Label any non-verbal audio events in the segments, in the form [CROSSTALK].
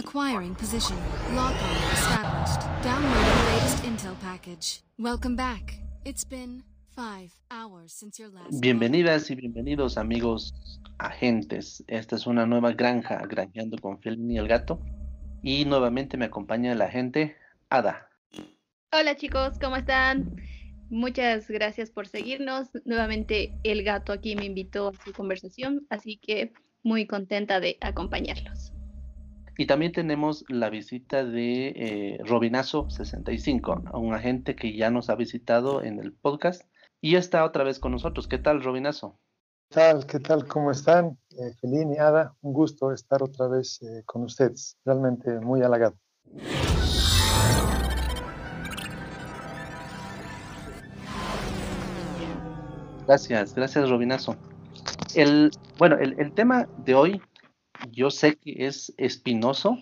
Acquiring position. Lock on established. Downloading latest intel package. Welcome back. It's been five hours since your last. Bienvenidas y bienvenidos amigos agentes. Esta es una nueva granja, granjeando con Felini y el gato. Y nuevamente me acompaña la gente Ada. Hola chicos, ¿cómo están? Muchas gracias por seguirnos. Nuevamente el gato aquí me invitó a su conversación, así que muy contenta de acompañarlos. Y también tenemos la visita de eh, Robinazo65, un agente que ya nos ha visitado en el podcast y está otra vez con nosotros. ¿Qué tal, Robinazo? ¿Qué tal? ¿Qué tal? ¿Cómo están? Eh, Felini, Ada, un gusto estar otra vez eh, con ustedes. Realmente muy halagado. Gracias, gracias, Robinazo. El, bueno, el, el tema de hoy yo sé que es espinoso,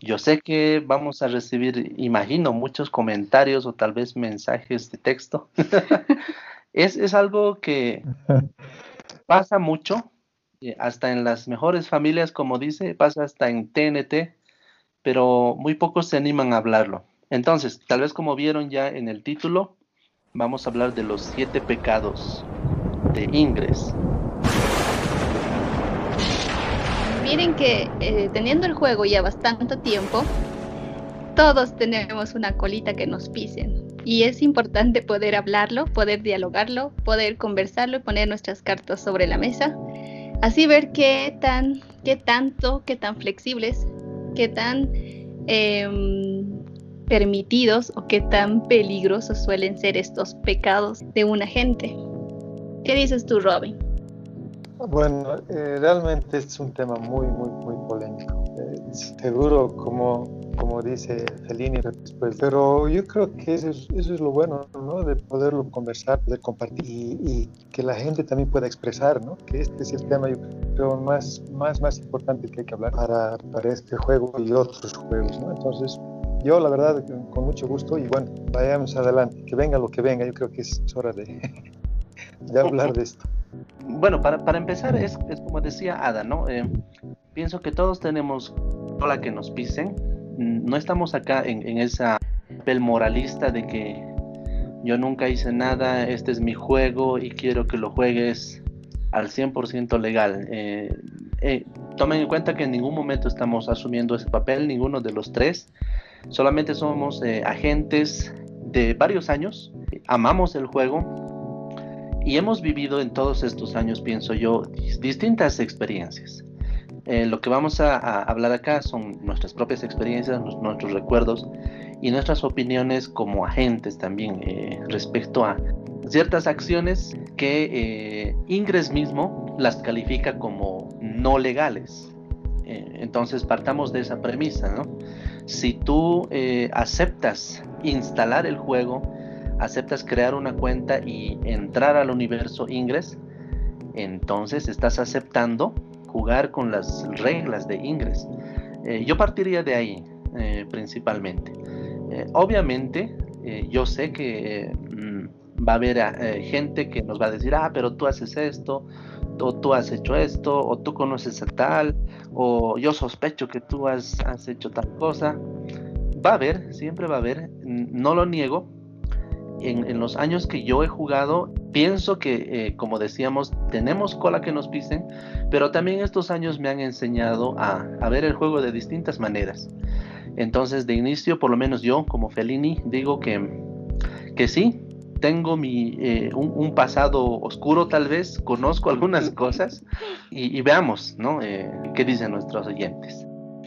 yo sé que vamos a recibir, imagino, muchos comentarios o tal vez mensajes de texto. [LAUGHS] es, es, algo que [LAUGHS] pasa mucho, eh, hasta en las mejores familias, como dice, pasa hasta en TNT, pero muy pocos se animan a hablarlo. Entonces, tal vez como vieron ya en el título, vamos a hablar de los siete pecados de Ingres. Miren que eh, teniendo el juego ya bastante tiempo, todos tenemos una colita que nos pisen. Y es importante poder hablarlo, poder dialogarlo, poder conversarlo y poner nuestras cartas sobre la mesa. Así ver qué tan, qué tanto, qué tan flexibles, qué tan em, permitidos o qué tan peligrosos suelen ser estos pecados de una gente. ¿Qué dices tú, Robin? Bueno, eh, realmente es un tema muy, muy, muy polémico. Eh, seguro, como, como dice Fellini después, pero yo creo que eso es, eso es lo bueno, ¿no? De poderlo conversar, poder compartir y, que la gente también pueda expresar, ¿no? Que este es el tema, yo creo, más, más, más importante que hay que hablar para, para este juego y otros juegos, ¿no? Entonces, yo la verdad, con mucho gusto y bueno, vayamos adelante, que venga lo que venga, yo creo que es hora de, [LAUGHS] de hablar de esto. Bueno, para, para empezar, es, es, como decía Ada, ¿no? Eh, pienso que todos tenemos la que nos pisen. No estamos acá en, en esa papel moralista de que yo nunca hice nada, este es mi juego y quiero que lo juegues al 100% legal. Eh, eh, tomen en cuenta que en ningún momento estamos asumiendo ese papel, ninguno de los tres. Solamente somos agentes de varios años, amamos el juego, y hemos vivido en todos estos años, pienso yo, distintas experiencias. Eh, lo que vamos a, a, hablar acá son nuestras propias experiencias, nuestros recuerdos y nuestras opiniones como agentes también eh, respecto a ciertas acciones que eh, Ingres mismo las califica como no legales. Eh, entonces partamos de esa premisa, ¿no? Si tú eh, aceptas instalar el juego, aceptas crear una cuenta y entrar al universo Ingress, entonces estás aceptando jugar con las reglas de Ingress. Eh, yo partiría de ahí eh, principalmente. Eh, obviamente, yo sé que mm, va a haber gente que nos va a decir, ah, pero tú haces esto, o tú has hecho esto, o tú conoces a tal, o yo sospecho que tú has, has hecho tal cosa. Va a haber, siempre va a haber, no lo niego, en, en, los años que yo he jugado, pienso que, eh, como decíamos, tenemos cola que nos pisen, pero también estos años me han enseñado a, a, ver el juego de distintas maneras. Entonces, de inicio, por lo menos yo, como Fellini, digo que, que sí, tengo mi, eh, un, un, pasado oscuro tal vez, conozco algunas [LAUGHS] cosas y, y veamos, ¿no? Eh, ¿Qué dicen nuestros oyentes?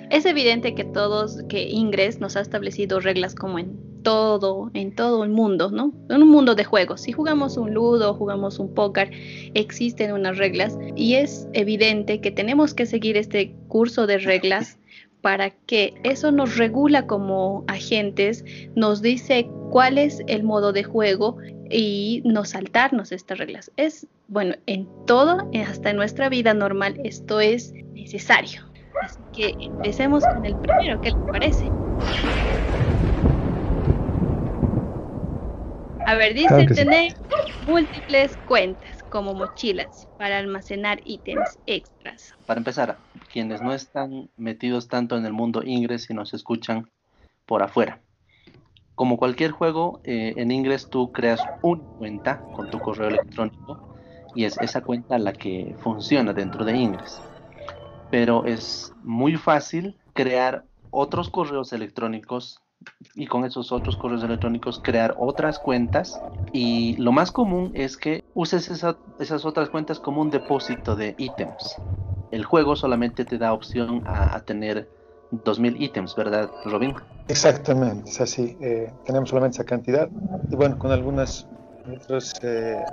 Es evidente que todos, que Ingres nos ha establecido reglas como en todo, en todo el mundo, ¿no? En un mundo de juegos. Si jugamos un ludo, jugamos un póker, existen unas reglas y es evidente que tenemos que seguir este curso de reglas para que eso nos regula como agentes, nos dice cuál es el modo de juego y no saltarnos estas reglas. Es, bueno, en todo, hasta en nuestra vida normal, esto es necesario. Así que empecemos con el primero, ¿qué les parece? A ver, dice claro tener sí. múltiples cuentas como mochilas para almacenar ítems extras. Para empezar, quienes no están metidos tanto en el mundo Ingress y nos escuchan por afuera. Como cualquier juego, eh, en Ingress tú creas una cuenta con tu correo electrónico y es esa cuenta la que funciona dentro de Ingress. Pero es muy fácil crear otros correos electrónicos y con esos otros correos electrónicos crear otras cuentas y lo más común es que uses esas otras cuentas como un depósito de ítems. El juego solamente te da opción a, tener 2000 ítems, ¿verdad, Robin? Exactamente, es así. Eh, tenemos solamente esa cantidad y bueno, con algunas otras eh,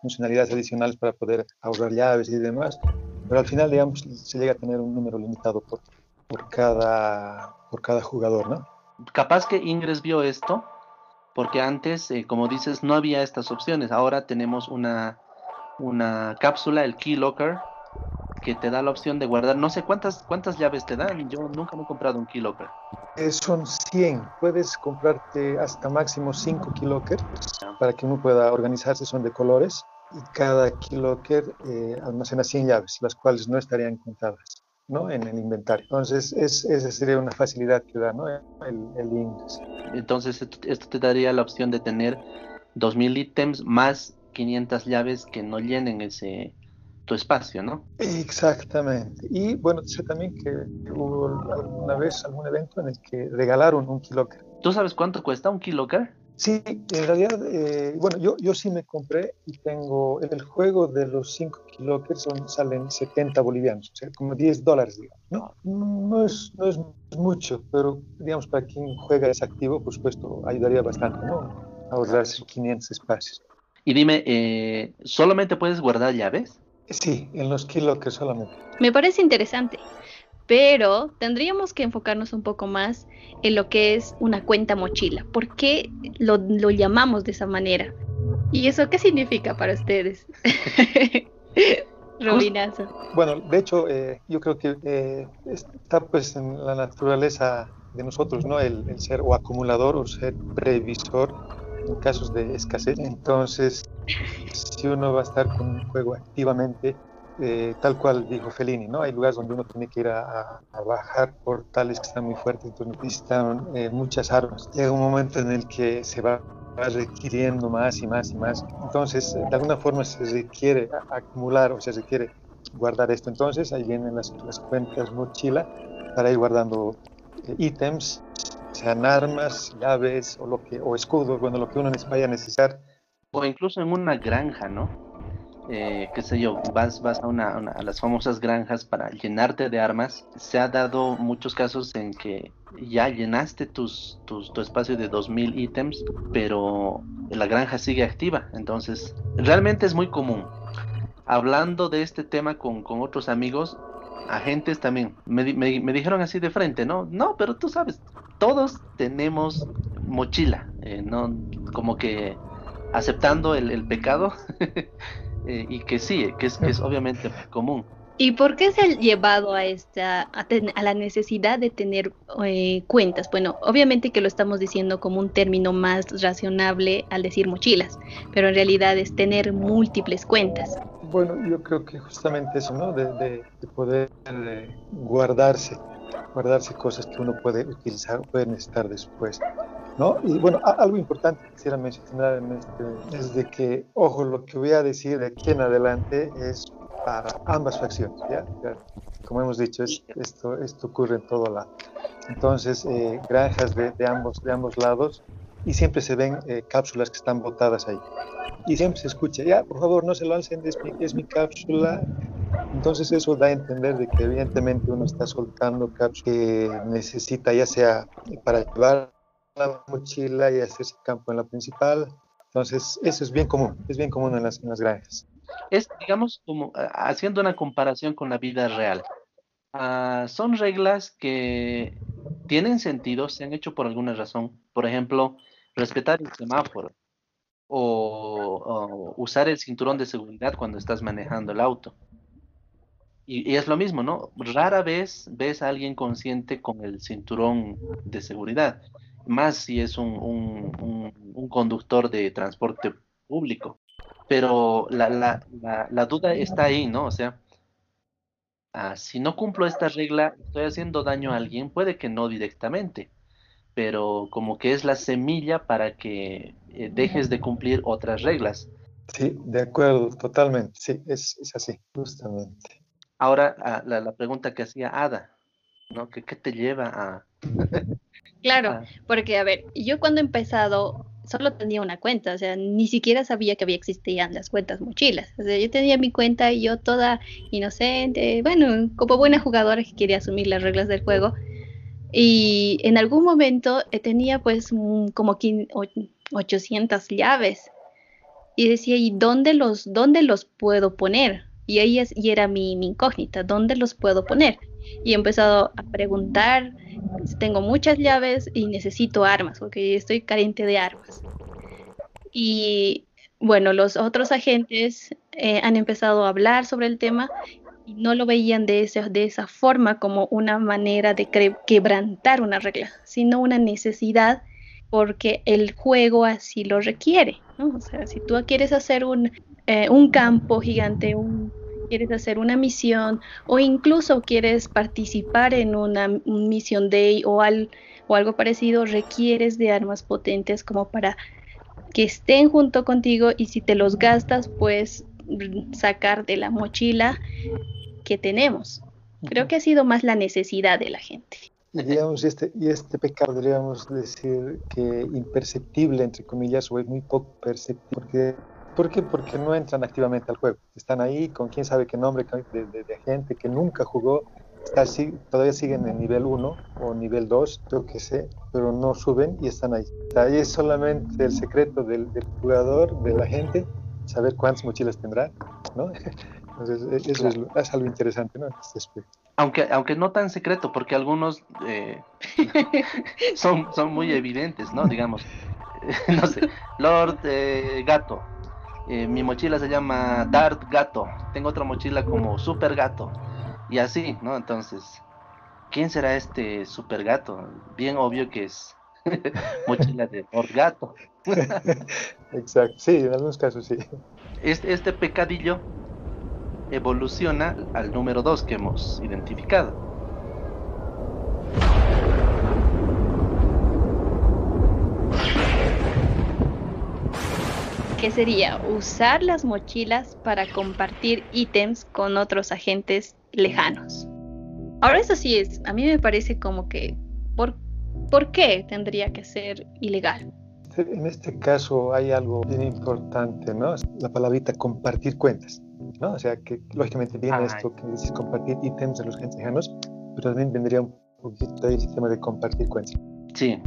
funcionalidades adicionales para poder ahorrar llaves y demás, pero al final, digamos, se llega a tener un número limitado por, por, cada, por cada jugador, ¿no? Capaz que Ingress vio esto, porque antes, eh, como dices, no había estas opciones. Ahora tenemos una, una cápsula, el Key Locker, que te da la opción de guardar. No sé cuántas, cuántas llaves te dan. Yo nunca me he comprado un Key Locker. Eh, son 100. Puedes comprarte hasta máximo 5 Key Lockers para que uno pueda organizarse. Son de colores. Y cada Key Locker eh, almacena 100 llaves, las cuales no estarían contadas. ¿No? en el inventario. Entonces, es, esa sería una facilidad que da ¿no? el, el Entonces, esto te daría la opción de tener 2000 ítems más 500 llaves que no llenen ese tu espacio, ¿no? Exactamente. Y bueno, sé también que hubo alguna vez algún evento en el que regalaron un Kiloker. ¿Tú sabes cuánto cuesta un Kiloker? Sí, en realidad, eh, bueno, yo, yo sí me compré y tengo el juego de los 5 kilohertz son, salen 70 bolivianos, o sea, como 10 dólares, digamos. No, no, es, no es mucho, pero digamos, para quien juega es activo, por supuesto, ayudaría bastante, ¿no? Ahorrarse 500 espacios. Y dime, eh, ¿solamente puedes guardar llaves? Sí, en los kilohertz solamente. Me parece interesante pero tendríamos que enfocarnos un poco más en lo que es una cuenta mochila. ¿Por qué lo, llamamos de esa manera? ¿Y eso qué significa para ustedes? [LAUGHS] Rubinazo. Bueno, de hecho, eh, yo creo que eh, está pues en la naturaleza de nosotros, ¿no? El, el, ser o acumulador o ser previsor en casos de escasez. Entonces, si uno va a estar con un juego activamente, eh, tal cual dijo Fellini, ¿no? Hay lugares donde uno tiene que ir a, bajar portales que están muy fuertes, entonces necesitan eh, muchas armas. Llega un momento en el que se va, requiriendo más y más y más. Entonces, de alguna forma se requiere acumular o se requiere guardar esto. Entonces, ahí vienen las, las cuentas mochila para ir guardando eh, ítems, sean armas, llaves o, lo que, o escudos, bueno, lo que uno vaya a necesitar. O incluso en una granja, ¿no? Eh, qué sé yo, vas, vas a, una, a las famosas granjas para llenarte de armas, se ha dado muchos casos en que ya llenaste tus, tus, tu espacio de 2000 ítems, pero la granja sigue activa, entonces realmente es muy común. Hablando de este tema con, con otros amigos, agentes también, me, me, me, dijeron así de frente, ¿no? No, pero tú sabes, todos tenemos mochila, eh, ¿no? Como que aceptando el, el pecado, [LAUGHS] Eh, y que sí, que es, que es obviamente común. ¿Y por qué se ha llevado a esta a, la necesidad de tener eh, cuentas? Bueno, obviamente que lo estamos diciendo como un término más racionable al decir mochilas, pero en realidad es tener múltiples cuentas. Bueno, yo creo que justamente eso, ¿no? De, de, poder eh, guardarse, guardarse cosas que uno puede utilizar o puede necesitar después. ¿No? Y bueno, algo importante que quisiera mencionar en este, es de que, ojo, lo que voy a decir de aquí en adelante es para ambas facciones, ¿ya? Como hemos dicho, esto, esto ocurre en todo lado. Entonces, eh, granjas de, ambos, de ambos lados y siempre se ven eh, cápsulas que están botadas ahí. Y siempre se escucha, ya, por favor, no se lancen, es mi, es mi cápsula. Entonces eso da a entender de que evidentemente uno está soltando cápsulas que necesita ya sea para llevar la mochila y hacerse campo en la principal. Entonces, eso es bien común, es bien común en las, en las granjas. Es, digamos, como haciendo una comparación con la vida real. Uh, son reglas que tienen sentido, se han hecho por alguna razón. Por ejemplo, respetar el semáforo o, o usar el cinturón de seguridad cuando estás manejando el auto. Y, y, es lo mismo, ¿no? Rara vez ves a alguien consciente con el cinturón de seguridad más si es un, un, conductor de transporte público. Pero la, la, la, duda está ahí, ¿no? O sea, ah, si no cumplo esta regla, estoy haciendo daño a alguien, puede que no directamente, pero como que es la semilla para que eh, dejes de cumplir otras reglas. Sí, de acuerdo, totalmente. Sí, es, así, justamente. Ahora, ah, la, pregunta que hacía Ada, ¿no? ¿Qué, qué te lleva a... [LAUGHS] claro, ah. porque, a ver, yo cuando he empezado solo tenía una cuenta, o sea, ni siquiera sabía que había existían las cuentas mochilas. O sea, yo tenía mi cuenta y yo toda inocente, bueno, como buena jugadora que quería asumir las reglas del juego. Y en algún momento eh, tenía pues como 800 llaves. Y decía, ¿y dónde los, dónde los puedo poner? Y ahí es, y era mi, mi incógnita, ¿dónde los puedo poner? Y he empezado a preguntar, tengo muchas llaves y necesito armas, porque estoy carente de armas. Y bueno, los otros agentes eh, han empezado a hablar sobre el tema y no lo veían de, ese, de esa forma como una manera de quebrantar una regla, sino una necesidad porque el juego así lo requiere. ¿no? O sea, si tú quieres hacer un, eh, un campo gigante, un quieres hacer una misión o incluso quieres participar en una misión day o, o algo parecido, requieres de armas potentes como para que estén junto contigo y si te los gastas, pues sacar de la mochila que tenemos. Creo que ha sido más la necesidad de la gente. Digamos, este, y este pecado, podríamos decir que imperceptible, entre comillas, o es muy poco perceptible, porque ¿Por qué? Porque no entran activamente al juego. Están ahí con quién sabe qué nombre de, de, gente que nunca jugó. Está así, todavía siguen en nivel 1 o nivel 2, creo que sé, pero no suben y están ahí. Ahí es solamente el secreto del, jugador, de la gente, saber cuántas mochilas tendrá, ¿no? [LAUGHS] Entonces, eso es, algo interesante, ¿no? Este aunque, aunque no tan secreto, porque algunos eh, [LAUGHS] son, son muy evidentes, ¿no? Digamos, [LAUGHS] no sé, Lord eh, Gato, eh, mi mochila se llama Dart Gato, tengo otra mochila como Super Gato, y así, ¿no? Entonces, ¿quién será este Super Gato? Bien obvio que es [LAUGHS] mochila de Dart Gato. Exacto, sí, en algunos casos sí. Este, este pecadillo evoluciona al número 2 que hemos identificado. Que sería usar las mochilas para compartir ítems con otros agentes lejanos. Ahora eso sí es, a mí me parece como que, ¿por, ¿por qué tendría que ser ilegal? En este caso hay algo bien importante, ¿no? La palabrita compartir cuentas, ¿no? O sea, que lógicamente viene esto que dices compartir ítems de los agentes lejanos, pero también vendría un poquito el sistema de compartir cuentas. Sí,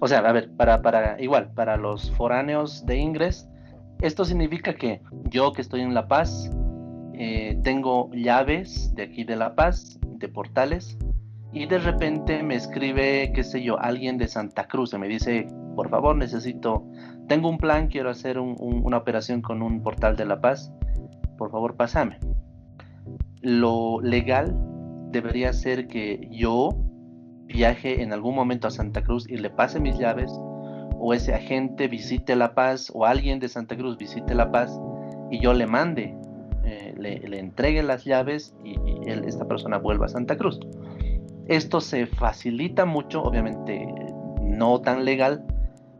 o sea, a ver, para, para igual, para los foráneos de Ingres, esto significa que yo que estoy en La Paz, eh, tengo llaves de aquí de La Paz, de portales, y de repente me escribe, qué sé yo, alguien de Santa Cruz y me dice, por favor, necesito, tengo un plan, quiero hacer una operación con un portal de La Paz, por favor, pásame. Lo legal debería ser que yo viaje en algún momento a Santa Cruz y le pase mis llaves o ese agente visite La Paz o alguien de Santa Cruz visite La Paz y yo le mande, eh, le, entregue las llaves y, esta persona vuelva a Santa Cruz. Esto se facilita mucho, obviamente no tan legal,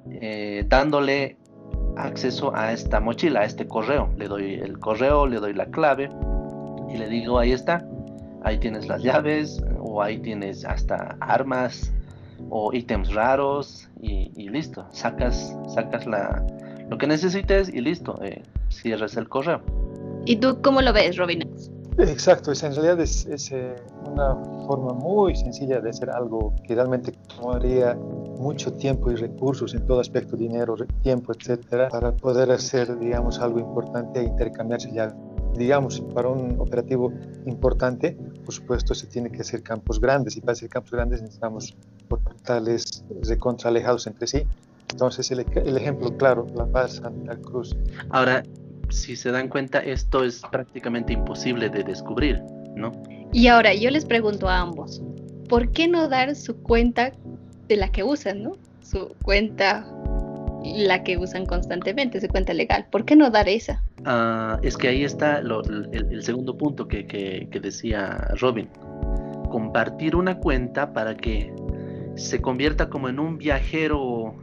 eh, dándole acceso a esta mochila, a este correo. Le doy el correo, le doy la clave y le digo, ahí está, ahí tienes las llaves o ahí tienes hasta armas o ítems raros y, listo, sacas, sacas la, lo que necesites y listo, eh, cierras el correo. ¿Y tú cómo lo ves, Robin? Exacto, en realidad es, eh, una forma muy sencilla de hacer algo que realmente tomaría mucho tiempo y recursos en todo aspecto, dinero, tiempo, etcétera, para poder hacer, digamos, algo importante e intercambiarse ya. Digamos, para un operativo importante, por supuesto, se tiene que hacer campos grandes y para hacer campos grandes necesitamos portales recontra alejados entre sí. Entonces, el, el ejemplo claro, La Paz, Santa Cruz. Ahora, si se dan cuenta, esto es prácticamente imposible de descubrir, ¿no? Y ahora yo les pregunto a ambos, ¿por qué no dar su cuenta de la que usan, ¿no? Su cuenta, la que usan constantemente, su cuenta legal. ¿Por qué no dar esa? Ah, es que ahí está el, segundo punto que, que, decía Robin. Compartir una cuenta para que se convierta como en un viajero,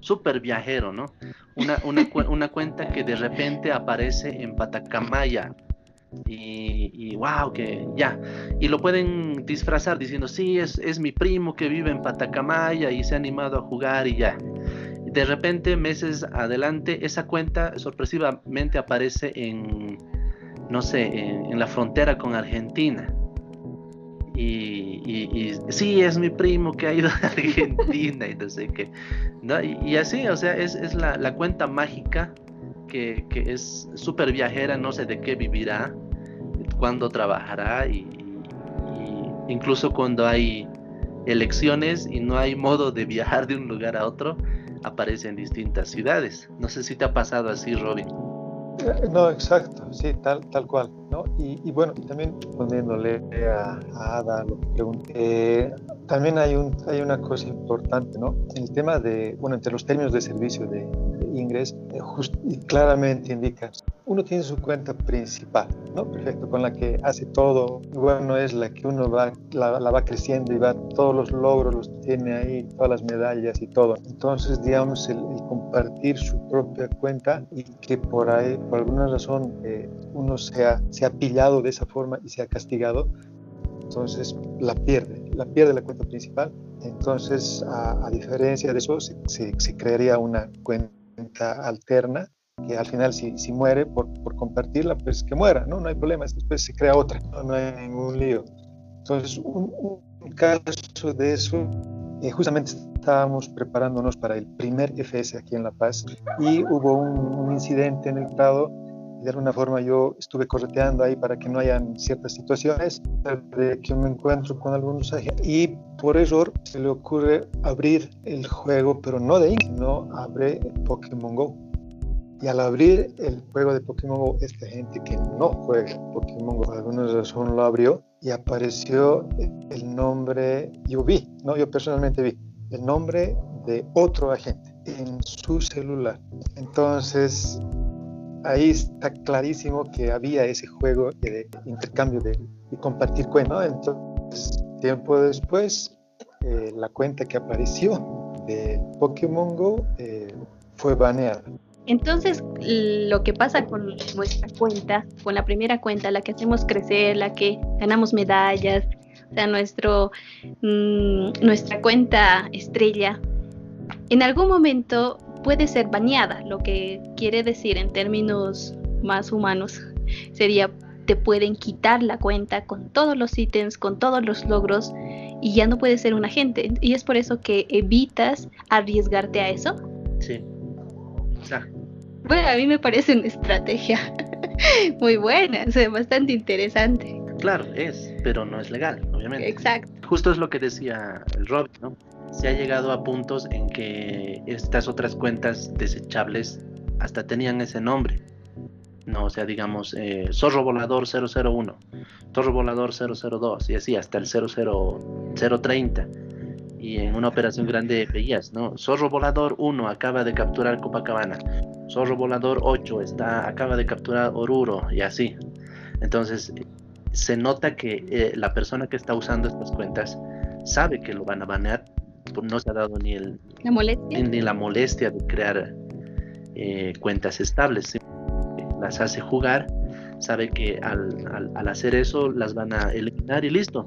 súper viajero, ¿no? Una, una, una, cuenta que de repente aparece en Patacamaya. Y, y, wow, que ya. Y lo pueden disfrazar diciendo, sí, es, es mi primo que vive en Patacamaya y se ha animado a jugar y ya de repente, meses adelante, esa cuenta sorpresivamente aparece en, no sé, en, la frontera con Argentina. Y, sí, es mi primo que ha ido [LAUGHS] a Argentina y no sé qué. Y, así, o sea, es, la, cuenta mágica que, es súper viajera, no sé de qué vivirá, cuándo trabajará y, incluso cuando hay elecciones y no hay modo de viajar de un lugar a otro, aparece en distintas ciudades. No sé si te ha pasado así, Robin. Eh, no, exacto, sí, tal, tal cual. ¿no? Y, bueno, también poniéndole a, Ada lo que pregunté, también hay, un, hay una cosa importante, ¿no? El tema de, bueno, entre los términos de servicio de, ingreso, eh, claramente indica, uno tiene su cuenta principal, ¿no? Perfecto, con la que hace todo, bueno, es la que uno va, la, va creciendo y va, todos los logros los tiene ahí, todas las medallas y todo. Entonces, digamos, el, compartir su propia cuenta y que por ahí, por alguna razón, eh, uno sea, se ha pillado de esa forma y se ha castigado, entonces la pierde, la pierde la cuenta principal. Entonces, a, diferencia de eso, se, se, crearía una cuenta alterna que al final si, si muere por, por, compartirla, pues que muera, ¿no? No hay problema, después se crea otra, no, hay ningún lío. Entonces, un, caso de eso, eh, justamente estábamos preparándonos para el primer FS aquí en La Paz y hubo un, un incidente en el Prado de alguna forma yo estuve correteando ahí para que no hayan ciertas situaciones de que me encuentro con algunos y por error se le ocurre abrir el juego, pero no de Ink, no abre Pokémon Go. Y al abrir el juego de Pokémon Go, esta gente que no juega Pokémon Go, por alguna razón lo abrió y apareció el nombre, yo vi, no, yo personalmente vi, el nombre de otro agente en su celular. Entonces, ahí está clarísimo que había ese juego de intercambio de, compartir cuentas. Entonces, tiempo después, eh, la cuenta que apareció de Pokémon Go eh, fue baneada. Entonces, lo que pasa con nuestra cuenta, con la primera cuenta, la que hacemos crecer, la que ganamos medallas, o sea, nuestro, mm, nuestra cuenta estrella, en algún momento puede ser baneada, lo que quiere decir en términos más humanos sería te pueden quitar la cuenta con todos los ítems, con todos los logros y ya no puedes ser un agente. Y es por eso que evitas arriesgarte a eso. Sí. Bueno, a mí me parece una estrategia [LAUGHS] muy buena, o sea, bastante interesante. Claro, es, pero no es legal, obviamente. Exacto. Justo es lo que decía el Rob, ¿no? Se ha llegado a puntos en que estas otras cuentas desechables hasta tenían ese nombre. No, o sea, digamos, eh, Zorro Volador 001, Zorro Volador 002 y así hasta el 00030. Y en una operación grande veías, ¿no? Zorro Volador 1 acaba de capturar Copacabana. Zorro Volador 8 está, acaba de capturar Oruro y así. Entonces, se nota que eh, la persona que está usando estas cuentas sabe que lo van a banear pues, no se ha dado ni, el, ¿La molestia? Ni, la molestia de crear eh, cuentas estables. Las hace jugar, sabe que al, al, hacer eso las van a eliminar y listo.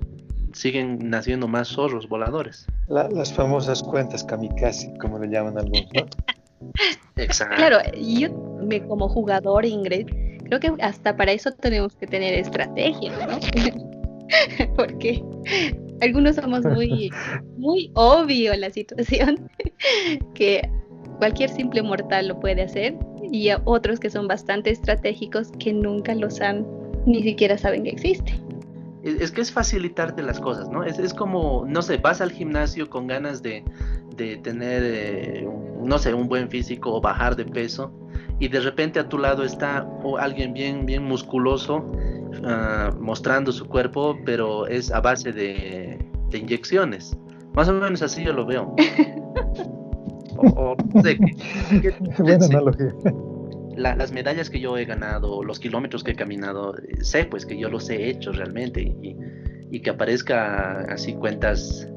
Siguen naciendo más zorros voladores. las famosas cuentas kamikaze, como le llaman algunos. [LAUGHS] Exacto. Claro, yo como jugador, Ingrid, creo que hasta para eso tenemos que tener estrategia, ¿no? [LAUGHS] Porque algunos somos muy, [LAUGHS] muy obvio la situación, que cualquier simple mortal lo puede hacer, y otros que son bastante estratégicos que nunca los han, ni siquiera saben que existe. Es, que es facilitarte las cosas, ¿no? Es, es, como, no sé, vas al gimnasio con ganas de, de tener, eh, no sé, un buen físico o bajar de peso, y de repente a tu lado está alguien bien, bien musculoso Ah, mostrando su cuerpo, pero es a base de, inyecciones. Más o menos así yo lo veo. [LAUGHS] Buena analogía. las medallas que yo he ganado, los kilómetros que he caminado, eh, sé pues que yo los he hecho realmente y, y que aparezca así cuentas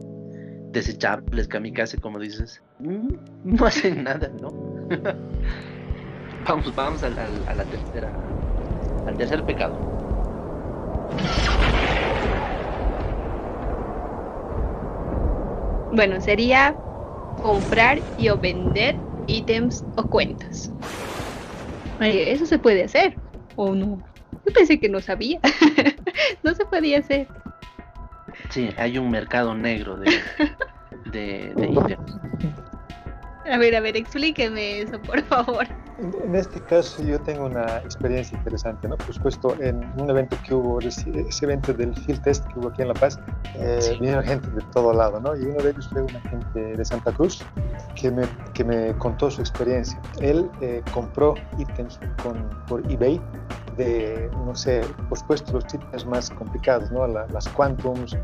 desechables, kamikaze, como dices, mm, no hacen nada, ¿no? [LAUGHS] vamos, vamos a la, a la tercera, al tercer pecado. Bueno, sería comprar y o vender ítems o cuentas. Eso se puede hacer, ¿o no? Yo pensé que no sabía. [LAUGHS] no se podía hacer. Sí, hay un mercado negro de, de, de [LAUGHS] ítems. A ver, a ver, explíqueme eso, por favor. En, este caso yo tengo una experiencia interesante, ¿no? Por supuesto, en un evento que hubo, ese evento del Field Test que hubo aquí en La Paz, eh, vinieron gente de todo lado, ¿no? Y uno de ellos fue una gente de Santa Cruz que me, que me contó su experiencia. Él eh, compró ítems con, por eBay de, no sé, por supuesto, los ítems más complicados, ¿no? las Quantums,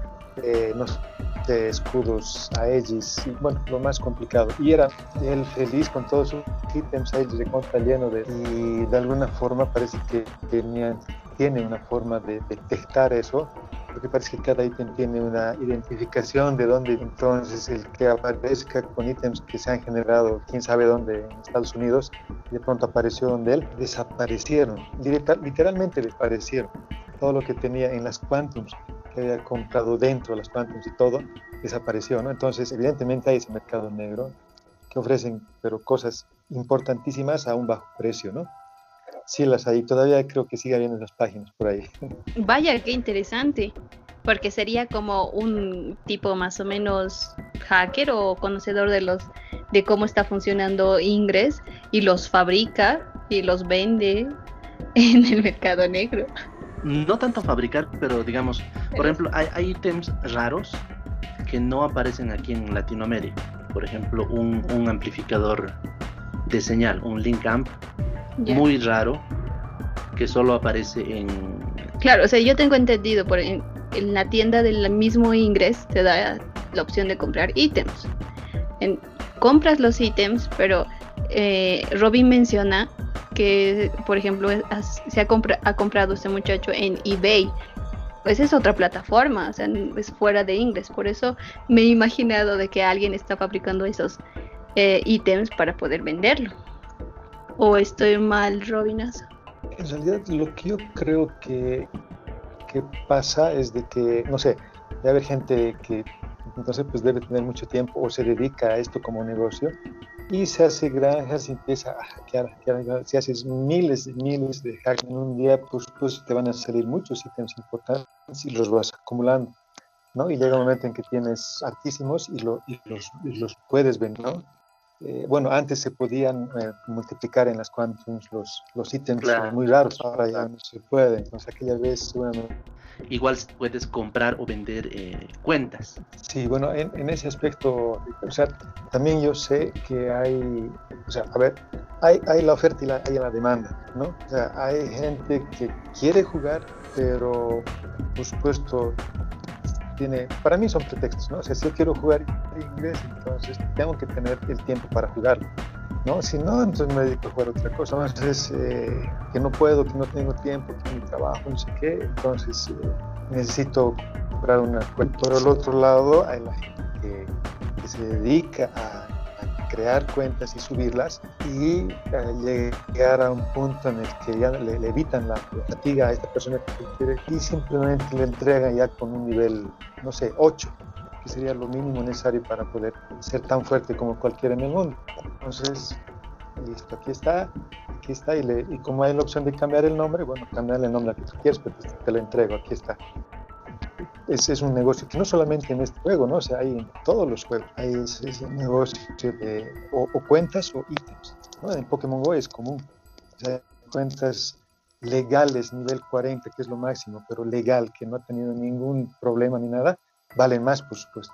eh, no sé, de escudos Aegis, y bueno, lo más complicado. Y era él feliz con todos sus ítems Aegis de contra lleno de... Y de alguna forma parece que tenía, tiene una forma de detectar eso, porque parece que cada ítem tiene una identificación de dónde entonces el que aparezca con ítems que se han generado quién sabe dónde en Estados Unidos de pronto apareció donde él desaparecieron literalmente desaparecieron todo lo que tenía en las quantums que había comprado dentro de las Quantums y todo, desapareció, ¿no? Entonces, evidentemente hay ese mercado negro que ofrecen, pero cosas importantísimas a un bajo precio, ¿no? Sí las hay, todavía creo que sigue habiendo esas páginas por ahí. [LAUGHS] Vaya, qué interesante, porque sería como un tipo más o menos hacker o conocedor de los de cómo está funcionando Ingress y los fabrica y los vende [LAUGHS] en el mercado negro no tanto fabricar, pero digamos, por ejemplo, hay, ítems raros que no aparecen aquí en Latinoamérica. Por ejemplo, un, amplificador de señal, un link amp, muy raro, que solo aparece en... Claro, o sea, yo tengo entendido, por en, la tienda del mismo Ingress te da la opción de comprar ítems. compras los ítems, pero eh, Robin menciona que, por ejemplo, se ha, ha comprado este muchacho en eBay. Pues es otra plataforma, o sea, es fuera de inglés. Por eso me he imaginado de que alguien está fabricando esos eh, ítems para poder venderlo. ¿O estoy mal, Robinas? En realidad, lo que yo creo que, que pasa es de que, no sé, debe haber gente que entonces pues debe tener mucho tiempo o se dedica a esto como negocio y se hace granjas y empieza a hackear, hackear, si haces miles y miles de hacks en un día, pues, pues te van a salir muchos ítems importantes y los vas acumulando, ¿no? Y llega un momento en que tienes altísimos y, lo, y los, los, puedes vender, ¿no? Eh, bueno, antes se podían eh, multiplicar en las quantums los, los ítems muy raros, ahora ya no se puede, entonces aquella vez seguramente igual puedes comprar o vender eh, cuentas. Sí, bueno, en, ese aspecto, o sea, también yo sé que hay, o sea, a ver, hay, hay la oferta y la, hay la demanda, ¿no? O sea, hay gente que quiere jugar, pero por supuesto tiene, para mí son pretextos, ¿no? O sea, si yo quiero jugar inglés, entonces tengo que tener el tiempo para jugarlo. ¿No? Si no, entonces me dedico a jugar otra cosa. Entonces, eh, que no puedo, que no tengo tiempo, que mi trabajo, no sé qué, entonces eh, necesito comprar una cuenta. Por el otro lado, hay la gente que, se dedica a, crear cuentas y subirlas y llegar a un punto en el que ya le, evitan la, fatiga a esta persona que quiere y simplemente le entregan ya con un nivel, no sé, 8 que sería lo mínimo necesario para poder ser tan fuerte como cualquiera en el mundo. Entonces, listo, aquí está, aquí está, y, le, y como hay la opción de cambiar el nombre, bueno, cambiar el nombre a que tú quieras, pero te lo entrego, aquí está. Ese es un negocio que no solamente en este juego, ¿no? O sea, hay en todos los juegos, hay ese, negocio de o, cuentas o ítems. ¿no? En Pokémon Go es común. O sea, cuentas legales nivel 40, que es lo máximo, pero legal, que no ha tenido ningún problema ni nada, valen más, pues, pues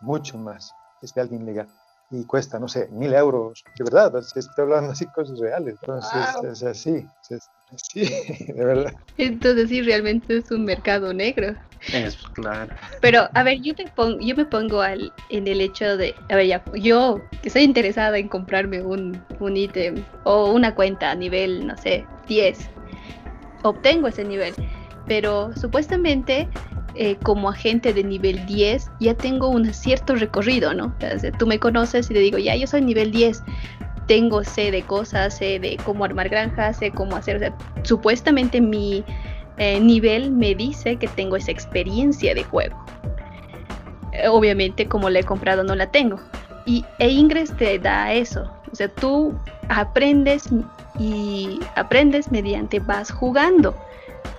mucho más, es de alguien legal. Y cuesta, no sé, mil euros, de verdad, estoy hablando así cosas reales. Entonces, es así. Sí, [LAUGHS] de verdad. Entonces sí, realmente es un mercado negro. Es claro. Pero, a ver, yo, te pongo, yo me pongo al, en el hecho de, a ver, ya, yo que estoy interesada en comprarme un, un ítem o una cuenta a nivel, no sé, 10, obtengo ese nivel, pero supuestamente eh, como agente de nivel 10 ya tengo un cierto recorrido, ¿no? O sea, tú me conoces y te digo, ya, yo soy nivel 10, tengo sé de cosas, sé de cómo armar granjas, sé cómo hacer, o sea, supuestamente mi eh, nivel me dice que tengo esa experiencia de juego. Obviamente como la he comprado no la tengo. Y e Ingress te da eso. O sea, tú aprendes y aprendes mediante vas jugando.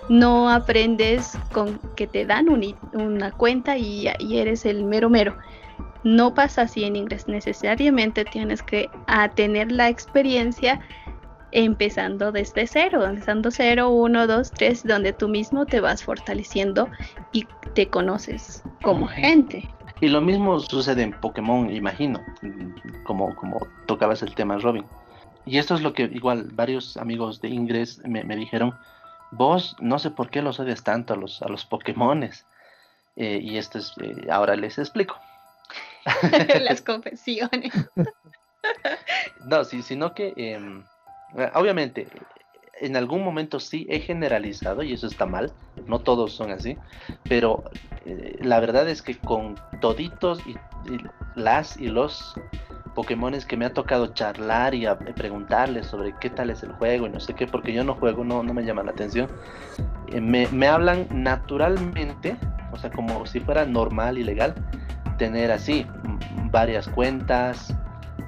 No aprendes con que te dan una cuenta y, y, eres el mero mero. No pasa así en Ingress. Necesariamente tienes que a tener la experiencia empezando desde cero, empezando cero, uno, dos, tres, donde tú mismo te vas fortaleciendo y te conoces como gente. Y lo mismo sucede en Pokémon, imagino, como, como tocabas el tema, Robin. Y esto es lo que igual varios amigos de Ingress me, dijeron, vos no sé por qué los odias tanto a los, a los Pokémones. Eh, y esto es, eh, ahora les explico. [LAUGHS] Las [LAUGHS] confesiones. no, sí, sino que em, eh, obviamente, en algún momento sí he generalizado y eso está mal, no todos son así, pero eh, la verdad es que con toditos y, las y los Pokémones que me ha tocado charlar y preguntarles sobre qué tal es el juego y no sé qué, porque yo no juego, no, no me llama la atención, eh, me, me hablan naturalmente, o sea, como si fuera normal y legal, tener así varias cuentas,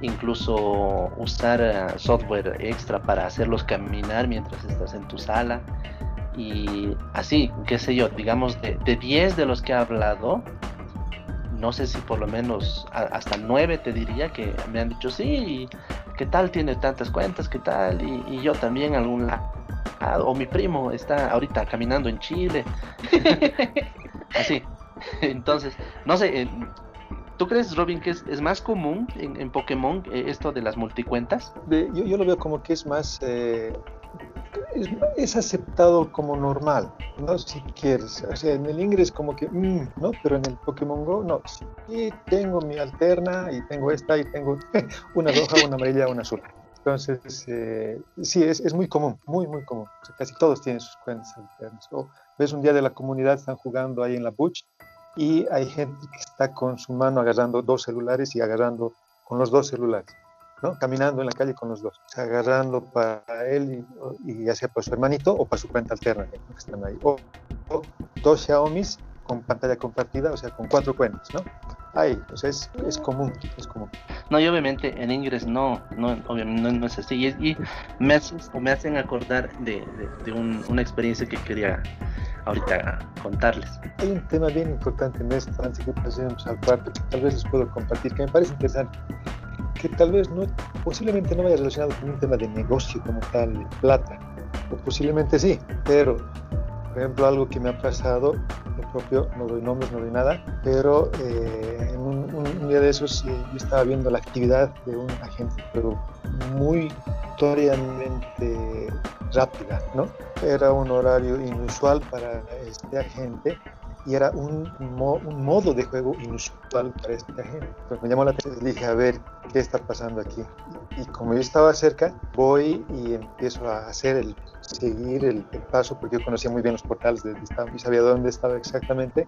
incluso usar eh, software extra para hacerlos caminar mientras estás en tu sala. Y así, qué sé yo, digamos de, 10 de los que he hablado, no sé si por lo menos hasta 9 te diría que me han dicho sí, ¿qué tal tiene tantas cuentas? ¿Qué tal? Y, yo también algún lado. o mi primo está ahorita caminando en Chile. [LAUGHS] así. Entonces, no sé, ¿Tú crees, Robin, que es, más común en, Pokémon eh, esto de las multicuentas? yo, lo veo como que es más... Eh, es, aceptado como normal, ¿no? Si quieres. O sea, en el inglés como que, mm, ¿no? Pero en el Pokémon Go, no. Sí, tengo mi alterna y tengo esta y tengo [LAUGHS] una roja, una amarilla, una azul. Entonces, eh, sí, es, es, muy común, muy, muy común. casi todos tienen sus cuentas alternas. O ves un día de la comunidad, están jugando ahí en la Butch y hay gente que está con su mano agarrando dos celulares y agarrando con los dos celulares, ¿no? Caminando en la calle con los dos, o sea, agarrando para él y, ya sea para su hermanito o para su cuenta alterna que están ahí. O, dos Xiaomi's con pantalla compartida, o sea, con cuatro cuentas, ¿no? Ahí, o sea, es, es común, es común. No, y obviamente en inglés no, no, obviamente no, es así. Y, me, hacen, me hacen acordar de, de, una experiencia que quería ahorita contarles. Hay un tema bien importante en esto, antes que pasemos al cuarto, que tal vez les puedo compartir, que me parece interesante, que tal vez no, posiblemente no vaya relacionado con un tema de negocio como tal, plata, o posiblemente sí, pero, por ejemplo, algo que me ha pasado, lo propio, no doy nombres, no doy nada, pero eh, en un, día de esos eh, yo estaba viendo la actividad de un agente, pero muy notoriamente rápida, ¿no? Era un horario inusual para este agente y era un, un, modo de juego inusual para este agente. Entonces me llamó la atención y dije, a ver, ¿qué está pasando aquí? Y, como yo estaba cerca, voy y empiezo a hacer el, seguir el, paso, porque yo conocía muy bien los portales de y sabía dónde estaba exactamente.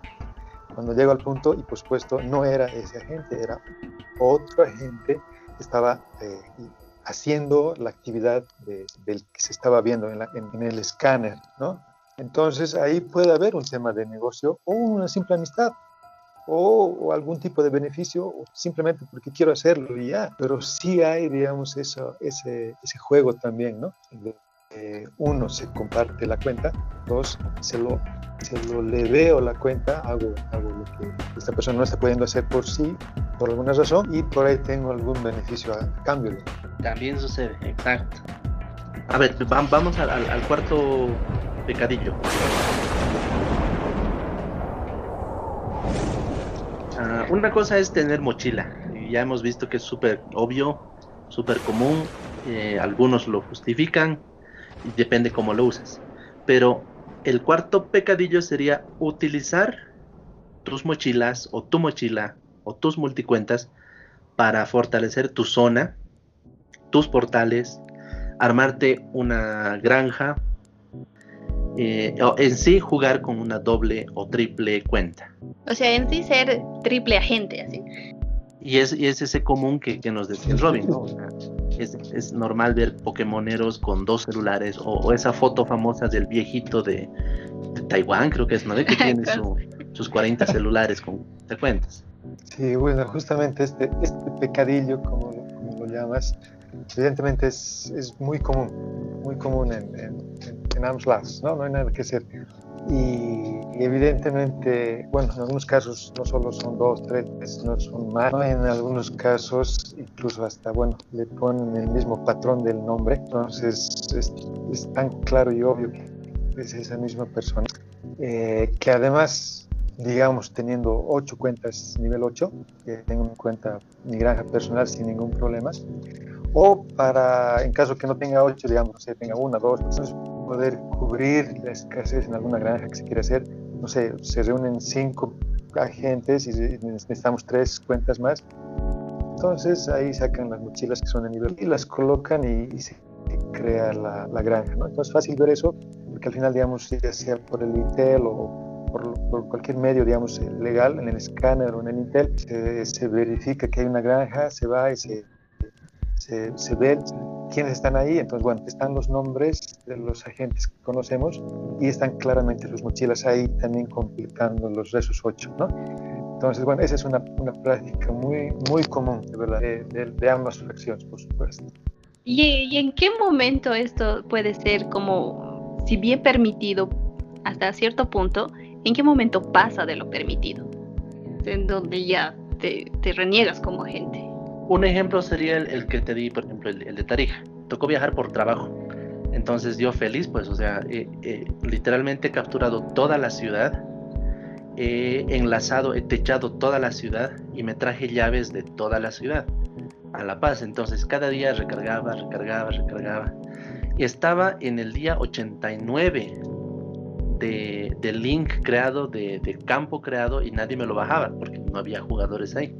Cuando llego al punto, y por supuesto no era ese agente, era otro agente que estaba eh, haciendo la actividad del que se estaba viendo en, el escáner, ¿no? Entonces ahí puede haber un tema de negocio o una simple amistad o, algún tipo de beneficio o simplemente porque quiero hacerlo y ya, pero sí hay, digamos, eso, ese, ese juego también, ¿no? uno, se comparte la cuenta, dos, se lo, se lo le veo la cuenta, hago, hago lo que esta persona no está pudiendo hacer por sí, por alguna razón, y por ahí tengo algún beneficio a cambio. También sucede, exacto. A ver, vamos al, al, cuarto pecadillo. Ah, una cosa es tener mochila. Ya hemos visto que es súper obvio, súper común. Eh, algunos lo justifican, depende cómo lo usas. Pero el cuarto pecadillo sería utilizar tus mochilas o tu mochila o tus multicuentas para fortalecer tu zona, tus portales, armarte una granja, eh, o en sí jugar con una doble o triple cuenta. O sea, en sí ser triple agente, así. Y es, y es ese común que, que nos decía Robin, ¿no? es, es, normal ver Pokémoneros con dos celulares o, esa foto famosa del viejito de, Taiwán, creo que es, ¿no? Que [LAUGHS] tiene sus 40 celulares con te cuentas. Sí, bueno, justamente este, este pecadillo, como, como lo llamas, evidentemente es, es, muy común, muy común en, en, en, ambos lados, ¿no? No hay nada que hacer. Y, evidentemente, bueno, en algunos casos no solo son dos, tres, no son más, en algunos casos incluso hasta, bueno, le ponen el mismo patrón del nombre, entonces es, es tan claro y obvio que es esa misma persona, eh, que además digamos, teniendo ocho cuentas nivel 8, que tengo en cuenta mi granja personal sin ningún problema, o para, en caso que no tenga 8, digamos, no sé, tenga una, dos, entonces poder cubrir la escasez en alguna granja que se quiera hacer, no sé, se reúnen cinco agentes y necesitamos tres cuentas más, entonces ahí sacan las mochilas que son de nivel y las colocan y, se crea la, la granja, ¿no? Entonces fácil ver eso, porque al final, digamos, ya sea por el Intel o por, cualquier medio, digamos, legal, en el escáner o en el Intel, se, verifica que hay una granja, se va y se, se, ve quiénes están ahí. Entonces, bueno, están los nombres de los agentes que conocemos y están claramente sus mochilas ahí también completando los resos 8, ¿no? Entonces, bueno, esa es una, una práctica muy, muy común, de verdad, de, ambas fracciones, por supuesto. ¿Y, ¿Y en qué momento esto puede ser como, si bien permitido hasta cierto punto, ¿En qué momento pasa de lo permitido? En donde ya te, reniegas como agente. Un ejemplo sería el, que te di, por ejemplo, el, de Tarija. Tocó viajar por trabajo. Entonces yo feliz, pues, o sea, literalmente he capturado toda la ciudad, he enlazado, he techado toda la ciudad y me traje llaves de toda la ciudad a La Paz. Entonces cada día recargaba, recargaba, recargaba. Y estaba en el día 89 de, link creado, de, campo creado y nadie me lo bajaba porque no había jugadores ahí.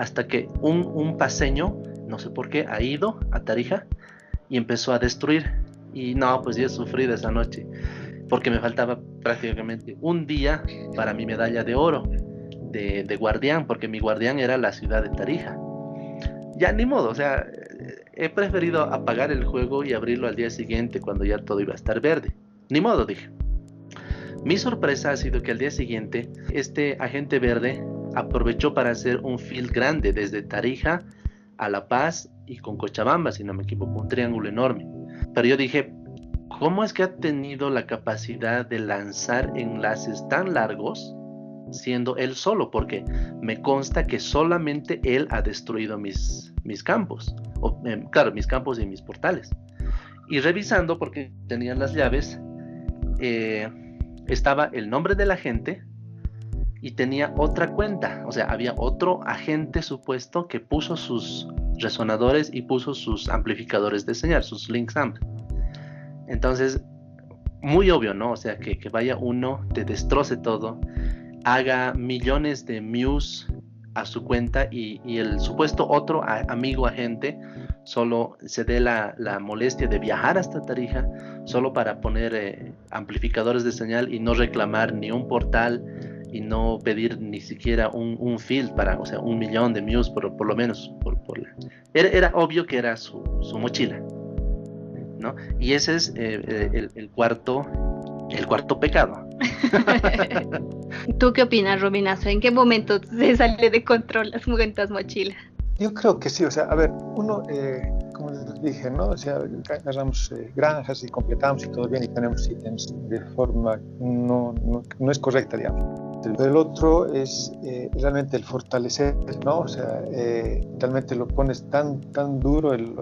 Hasta que un, un paseño, no sé por qué, ha ido a Tarija y empezó a destruir. Y no, pues yo sufrí de esa noche porque me faltaba prácticamente un día para mi medalla de oro de, de guardián, porque mi guardián era la ciudad de Tarija. Ya ni modo, o sea, he preferido apagar el juego y abrirlo al día siguiente cuando ya todo iba a estar verde. Ni modo, dije. Mi sorpresa ha sido que al día siguiente este agente verde aprovechó para hacer un field grande desde Tarija a La Paz y con Cochabamba, si no me equivoco, un triángulo enorme. Pero yo dije, ¿cómo es que ha tenido la capacidad de lanzar enlaces tan largos siendo él solo? Porque me consta que solamente él ha destruido mis, mis campos, em, claro, mis campos y mis portales. Y revisando, porque tenían las llaves, eh, estaba el nombre del agente y tenía otra cuenta, o sea, había otro agente supuesto que puso sus resonadores y puso sus amplificadores de señal, sus links amp. Entonces, muy obvio, ¿no? O sea, que, vaya uno, te destroce todo, haga millones de muse a su cuenta y, el supuesto otro amigo agente solo se dé la, molestia de viajar hasta Tarija solo para poner eh, amplificadores de señal y no reclamar ni un portal y no pedir ni siquiera un, un field para, o sea, un millón de muse por, por lo menos. Por, era, obvio que era su, mochila. ¿no? Y ese es eh, eh, el, cuarto el cuarto pecado. [LAUGHS] ¿Tú qué opinas, Robinazo? ¿En qué momento se sale de control las mugentas mochilas? Yo creo que sí, o sea, a ver, uno, eh, como les dije, ¿no? O sea, agarramos eh, granjas y completamos y todo bien y tenemos ítems de forma no, no, no es correcta, digamos. El otro es eh, realmente el fortalecer, ¿no? O sea, realmente lo pones tan, tan duro el,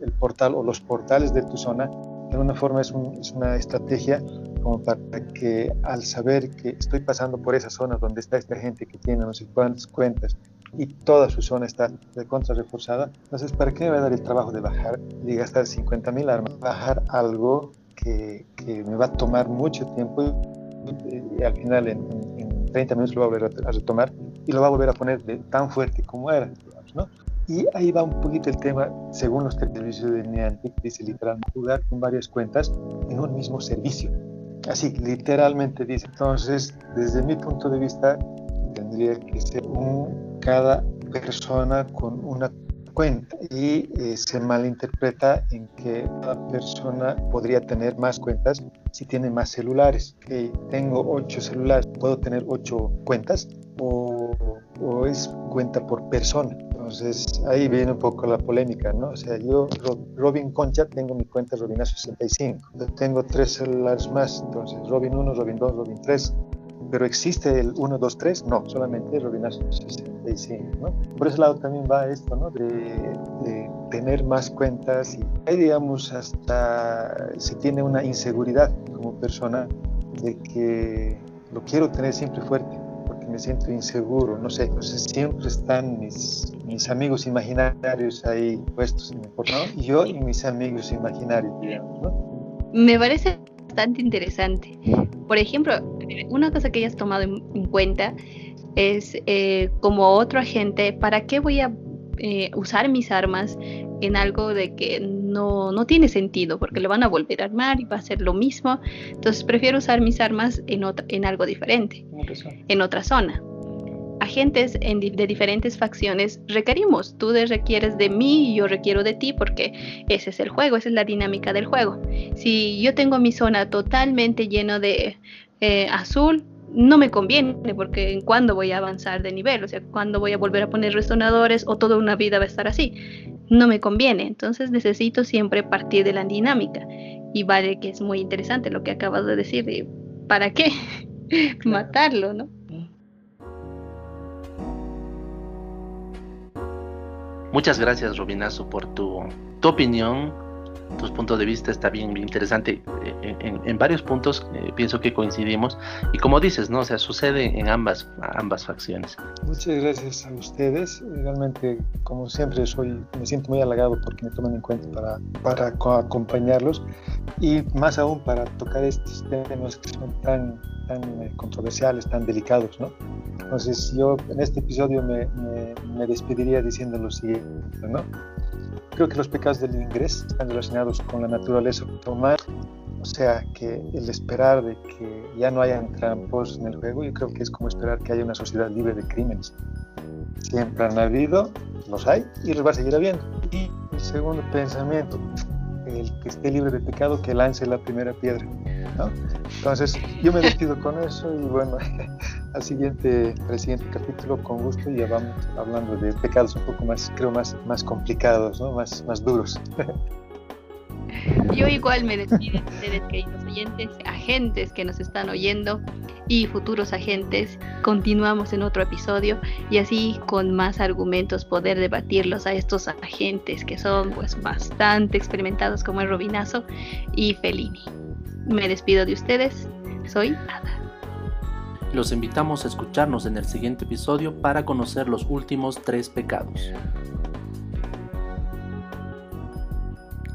el, portal o los portales de tu zona, de alguna forma es, un, es una estrategia como para que al saber que estoy pasando por esa zona donde está esta gente que tiene no sé cuántas cuentas y toda su zona está de contra reforzada, entonces ¿para qué me va a dar el trabajo de bajar y gastar 50 mil armas? Bajar algo que, me va a tomar mucho tiempo y, al final en, 30 minutos lo va a volver a, retomar y lo va a volver a poner tan fuerte como era, ¿no? Y ahí va un poquito el tema, según los servicios de Niantic, dice literalmente jugar con varias cuentas en un mismo servicio. Así, literalmente dice. Entonces, desde mi punto de vista, tendría que ser un, cada persona con una cuenta y eh, se malinterpreta en que cada persona podría tener más cuentas si tiene más celulares. Que tengo ocho celulares, puedo tener ocho cuentas o, o es cuenta por persona. Entonces ahí viene un poco la polémica, ¿no? O sea, yo, Robin Concha, tengo mi cuenta Robinazo65. Tengo tres celulares más, entonces Robin 1, Robin 2, Robin 3. Pero existe el 1, 2, 3, no, solamente Robinazo65, ¿no? Por ese lado también va esto, ¿no? De, de tener más cuentas y ahí, digamos, hasta si tiene una inseguridad como persona de que lo quiero tener siempre fuerte me siento inseguro, no sé, entonces siempre están mis, mis amigos imaginarios ahí puestos y yo y mis amigos imaginarios, ¿no? Me parece bastante interesante. Por ejemplo, una cosa que hayas tomado en, cuenta es eh, como otro agente, ¿para qué voy a eh, usar mis armas en algo de que no, no, tiene sentido, porque le van a volver a armar y va a ser lo mismo. Entonces prefiero usar mis armas en, otra, en algo diferente, en otra zona. Agentes de diferentes facciones requerimos. Tú requieres de mí y yo requiero de ti porque ese es el juego, esa es la dinámica del juego. Si yo tengo mi zona totalmente lleno de eh, azul, no me conviene porque en cuándo voy a avanzar de nivel, o sea, cuándo voy a volver a poner resonadores o toda una vida va a estar así. No me conviene, entonces necesito siempre partir de la dinámica. Y vale que es muy interesante lo que acabas de decir, ¿para qué? [LAUGHS] Matarlo, ¿no? Muchas gracias, Robinazo, por tu, tu opinión tus puntos de vista está bien, interesante. Eh, en, varios puntos eh, pienso que coincidimos y como dices, ¿no? O sea, sucede en ambas, ambas facciones. Muchas gracias a ustedes. Realmente, como siempre, soy, me siento muy halagado porque me toman en cuenta para, para acompañarlos y más aún para tocar estos temas que son tan, tan eh, controversiales, tan delicados, ¿no? Entonces yo en este episodio me, me, me despediría diciendo lo siguiente, ¿no? Creo que los pecados del ingreso están relacionados con la naturaleza humana, o sea que el esperar de que ya no hayan trampos en el juego, yo creo que es como esperar que haya una sociedad libre de crímenes. Siempre han habido, los hay y los va a seguir habiendo. Y el segundo pensamiento, el que esté libre de pecado, que lance la primera piedra. Entonces, yo me despido con eso y bueno, [LAUGHS] al siguiente, al siguiente capítulo, con gusto, ya vamos hablando de pecados un poco más, creo, más, más complicados, ¿no? más, más duros. [LAUGHS] [LAUGHS] Yo igual me despido de ustedes, queridos oyentes, agentes que nos están oyendo y futuros agentes. Continuamos en otro episodio y así con más argumentos poder debatirlos a estos agentes que son pues bastante experimentados como el Robinazo y Fellini. Me despido de ustedes. Soy Ada. Los invitamos a escucharnos en el siguiente episodio para conocer los últimos tres pecados.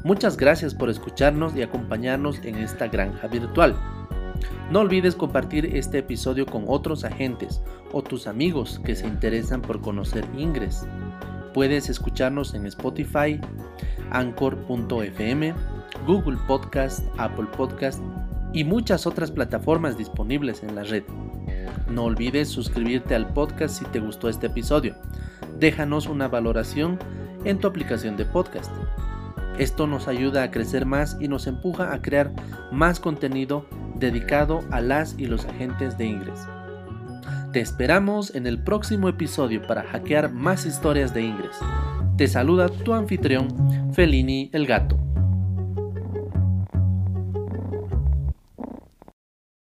Muchas gracias por escucharnos y acompañarnos en esta granja virtual. No olvides compartir este episodio con otros agentes o tus amigos que se interesan por conocer Ingres. Puedes escucharnos en Spotify, Anchor.fm, Google Podcast, Apple Podcast y muchas otras plataformas disponibles en la red. No olvides suscribirte al podcast si te gustó este episodio. Déjanos una valoración en tu aplicación de podcast. Esto nos ayuda a crecer más y nos empuja a crear más contenido dedicado a las y los agentes de Ingres. Te esperamos en el próximo episodio para hackear más historias de Ingres. Te saluda tu anfitrión, Felini el Gato.